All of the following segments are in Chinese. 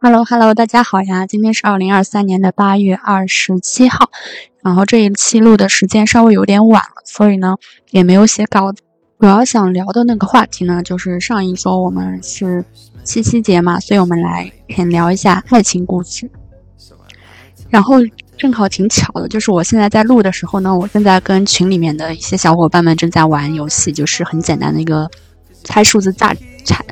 Hello，Hello，大家好呀！今天是二零二三年的八月二十七号，然后这一期录的时间稍微有点晚了，所以呢也没有写稿子。主要想聊的那个话题呢，就是上一周我们是七夕节嘛，所以我们来先聊一下爱情故事。然后正好挺巧的，就是我现在在录的时候呢，我正在跟群里面的一些小伙伴们正在玩游戏，就是很简单的一个猜数字炸猜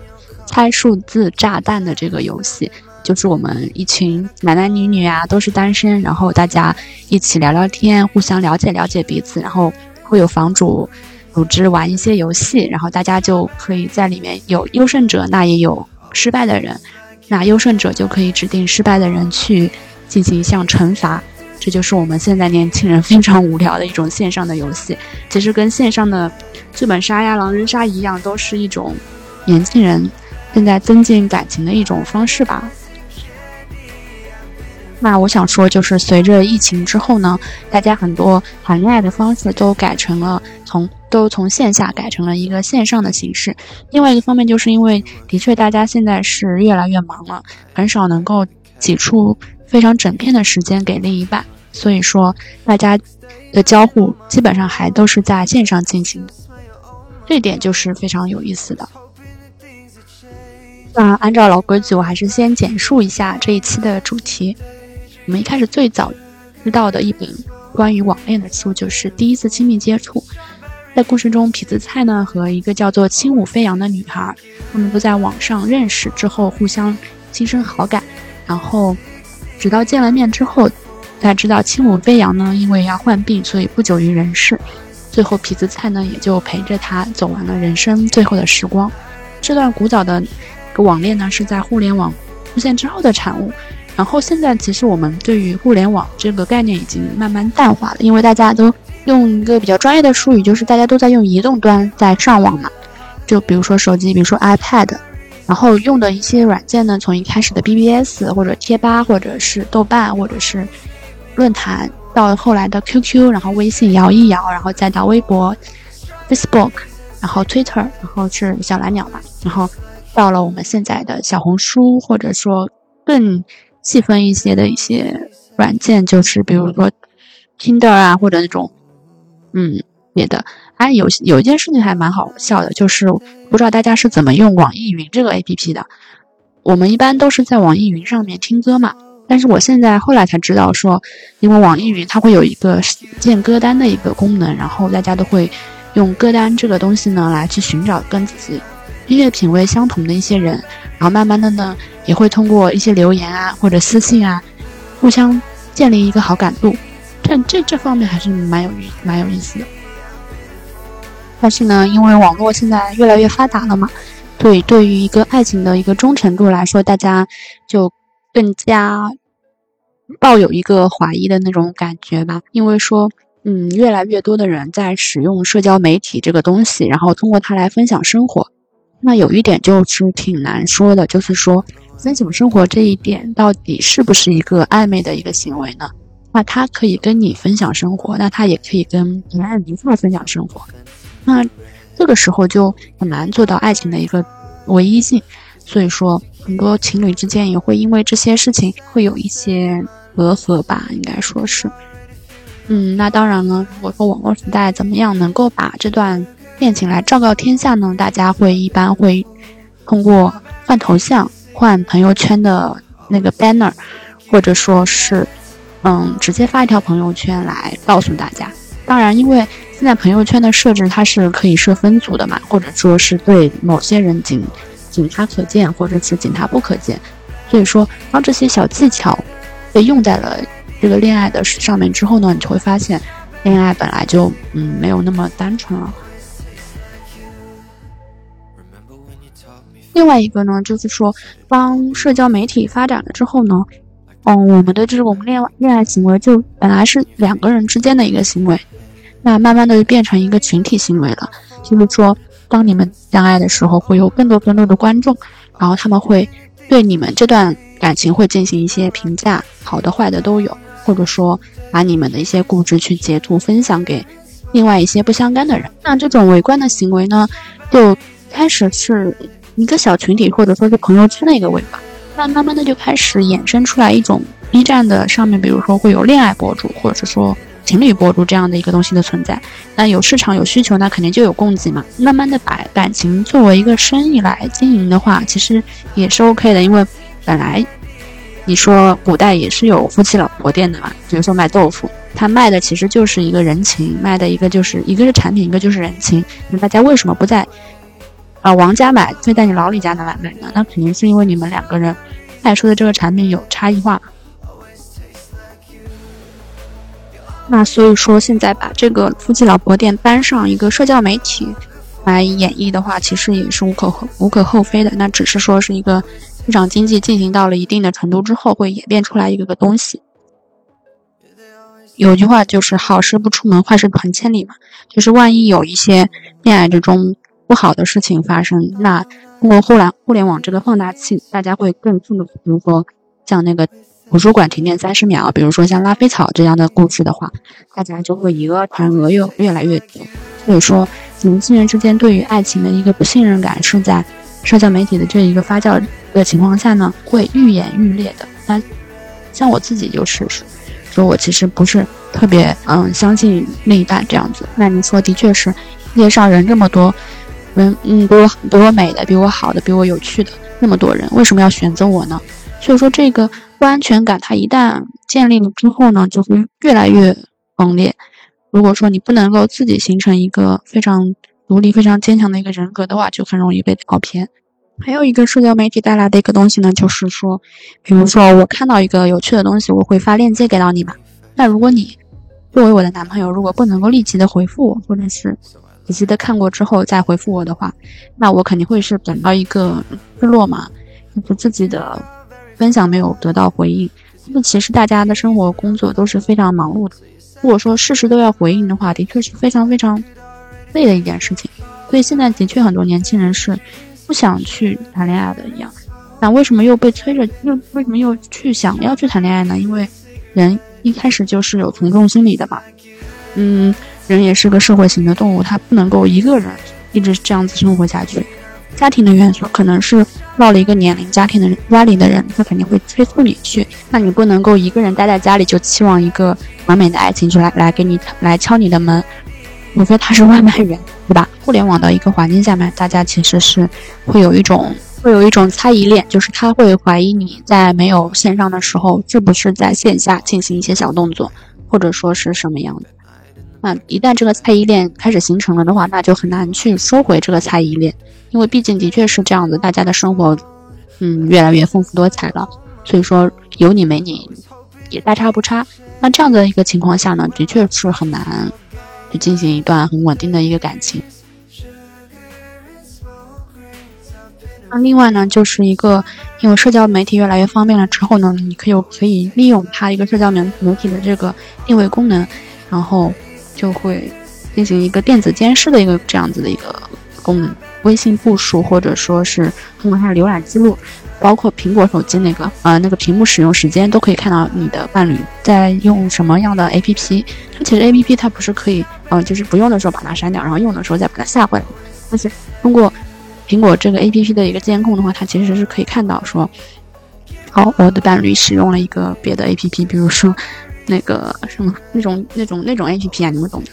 猜数字炸弹的这个游戏。就是我们一群男男女女啊，都是单身，然后大家一起聊聊天，互相了解了解彼此，然后会有房主组织玩一些游戏，然后大家就可以在里面有优胜者，那也有失败的人，那优胜者就可以指定失败的人去进行一项惩罚。这就是我们现在年轻人非常无聊的一种线上的游戏，其实跟线上的剧本杀呀、狼人杀一样，都是一种年轻人正在增进感情的一种方式吧。那我想说，就是随着疫情之后呢，大家很多谈恋爱的方式都改成了从都从线下改成了一个线上的形式。另外一个方面，就是因为的确大家现在是越来越忙了，很少能够挤出非常整片的时间给另一半，所以说大家的交互基本上还都是在线上进行的，这点就是非常有意思的。那按照老规矩，我还是先简述一下这一期的主题。我们一开始最早知道的一本关于网恋的书，就是《第一次亲密接触》。在故事中，痞子蔡呢和一个叫做轻舞飞扬的女孩，他们都在网上认识之后互相心生好感，然后直到见了面之后，才知道轻舞飞扬呢因为要患病，所以不久于人世。最后，痞子蔡呢也就陪着他走完了人生最后的时光。这段古早的网恋呢，是在互联网出现之后的产物。然后现在其实我们对于互联网这个概念已经慢慢淡化了，因为大家都用一个比较专业的术语，就是大家都在用移动端在上网嘛。就比如说手机，比如说 iPad，然后用的一些软件呢，从一开始的 BBS 或者贴吧，或者是豆瓣，或者是论坛，到后来的 QQ，然后微信摇一摇，然后再到微博、Facebook，然后 Twitter，然后是小蓝鸟嘛，然后到了我们现在的小红书，或者说更。细分一些的一些软件，就是比如说 Tinder 啊，或者那种嗯别的。哎，有有一件事情还蛮好笑的，就是不知道大家是怎么用网易云这个 APP 的。我们一般都是在网易云上面听歌嘛，但是我现在后来才知道说，因为网易云它会有一个建歌单的一个功能，然后大家都会用歌单这个东西呢来去寻找跟自己音乐品味相同的一些人。然后慢慢的呢，也会通过一些留言啊或者私信啊，互相建立一个好感度，这这这方面还是蛮有蛮有意思的。但是呢，因为网络现在越来越发达了嘛，对对于一个爱情的一个忠诚度来说，大家就更加抱有一个怀疑的那种感觉吧。因为说，嗯，越来越多的人在使用社交媒体这个东西，然后通过它来分享生活。那有一点就是挺难说的，就是说分享生活这一点到底是不是一个暧昧的一个行为呢？那他可以跟你分享生活，那他也可以跟别人一块分享生活，那这个时候就很难做到爱情的一个唯一性。所以说，很多情侣之间也会因为这些事情会有一些隔阂吧，应该说是。嗯，那当然了，如果说网络时代怎么样能够把这段。恋情来昭告天下呢？大家会一般会通过换头像、换朋友圈的那个 banner，或者说是嗯直接发一条朋友圈来告诉大家。当然，因为现在朋友圈的设置它是可以设分组的嘛，或者说是对某些人仅仅他可见，或者是仅他不可见。所以说，当这些小技巧被用在了这个恋爱的上面之后呢，你就会发现，恋爱本来就嗯没有那么单纯了。另外一个呢，就是说，当社交媒体发展了之后呢，嗯，我们的这种恋爱恋爱行为就本来是两个人之间的一个行为，那慢慢的就变成一个群体行为了。就是说，当你们相爱的时候，会有更多更多的观众，然后他们会对你们这段感情会进行一些评价，好的坏的都有，或者说把你们的一些故事去截图分享给另外一些不相干的人。那这种围观的行为呢，就开始是。一个小群体或者说是朋友圈的一个尾巴，那慢慢的就开始衍生出来一种 B 站的上面，比如说会有恋爱博主或者是说情侣博主这样的一个东西的存在。那有市场有需求，那肯定就有供给嘛。慢慢的把感情作为一个生意来经营的话，其实也是 OK 的，因为本来你说古代也是有夫妻老婆店的嘛，比如说卖豆腐，他卖的其实就是一个人情，卖的一个就是一个是产品，一个就是人情。那大家为什么不在？啊，王家买就在你老李家的买买呢？那肯定是因为你们两个人卖出的这个产品有差异化。那所以说，现在把这个夫妻老婆店搬上一个社交媒体来演绎的话，其实也是无可无可厚非的。那只是说是一个市场经济进行到了一定的程度之后，会演变出来一个个东西。有句话就是“好事不出门，坏事传千里”嘛，就是万一有一些恋爱之中。不好的事情发生，那通过互联互联网这个放大器，大家会更速的，比如说像那个图书馆停电三十秒，比如说像拉菲草这样的故事的话，大家就会以讹传讹，越越来越多。所以说，年轻人之间对于爱情的一个不信任感，是在社交媒体的这一个发酵的情况下呢，会愈演愈烈的。那像我自己就是，说我其实不是特别嗯相信另一半这样子。那你说的确是，世界上人这么多。人嗯，比我比我美的，比我好的，比我有趣的那么多人，为什么要选择我呢？所以说，这个不安全感，它一旦建立了之后呢，就会越来越猛烈。如果说你不能够自己形成一个非常独立、非常坚强的一个人格的话，就很容易被跑偏。还有一个社交媒体带来的一个东西呢，就是说，比如说我看到一个有趣的东西，我会发链接给到你嘛。那如果你作为我的男朋友，如果不能够立即的回复我，或者是仔细的看过之后再回复我的话，那我肯定会是等到一个日落嘛，就是自己的分享没有得到回应。那其实大家的生活工作都是非常忙碌的，如果说事事都要回应的话，的确是非常非常累的一件事情。所以现在的确很多年轻人是不想去谈恋爱的一样。那为什么又被催着又为什么又去想要去谈恋爱呢？因为人一开始就是有从众心理的嘛，嗯。人也是个社会型的动物，他不能够一个人一直这样子生活下去。家庭的元素可能是到了一个年龄，家庭的家里的人他肯定会催促你去。那你不能够一个人待在家里就期望一个完美的爱情就来来给你来敲你的门，除非他是外卖员，对吧？互联网的一个环境下面，大家其实是会有一种会有一种猜疑链，就是他会怀疑你在没有线上的时候是不是在线下进行一些小动作，或者说是什么样的。那一旦这个猜疑链开始形成了的话，那就很难去收回这个猜疑链，因为毕竟的确是这样子，大家的生活，嗯，越来越丰富多彩了，所以说有你没你也大差不差。那这样的一个情况下呢，的确是很难去进行一段很稳定的一个感情。那另外呢，就是一个因为社交媒体越来越方便了之后呢，你可以可以利用它一个社交媒媒体的这个定位功能，然后。就会进行一个电子监视的一个这样子的一个功能，微信步数或者说是通过它的浏览记录，包括苹果手机那个呃那个屏幕使用时间都可以看到你的伴侣在用什么样的 APP。它其实 APP 它不是可以呃就是不用的时候把它删掉，然后用的时候再把它下回来。但是通过苹果这个 APP 的一个监控的话，它其实是可以看到说，好我的伴侣使用了一个别的 APP，比如说。那个什么那种那种那种 A P P 啊，你们懂的。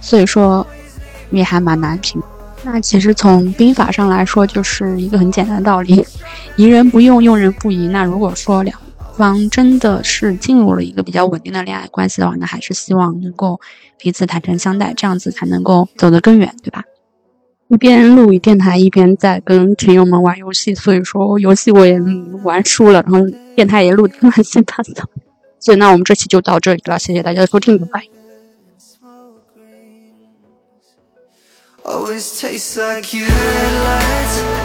所以说也还蛮难评。那其实从兵法上来说，就是一个很简单的道理：疑人不用，用人不疑。那如果说两方真的是进入了一个比较稳定的恋爱关系的话，那还是希望能够彼此坦诚相待，这样子才能够走得更远，对吧？一边录电台，一边在跟群友们玩游戏，所以说游戏我也玩输了，然后电台也录的乱七八糟。所以，那我们这期就到这里了，谢谢大家的收听，拜拜。always tastes like you headlights.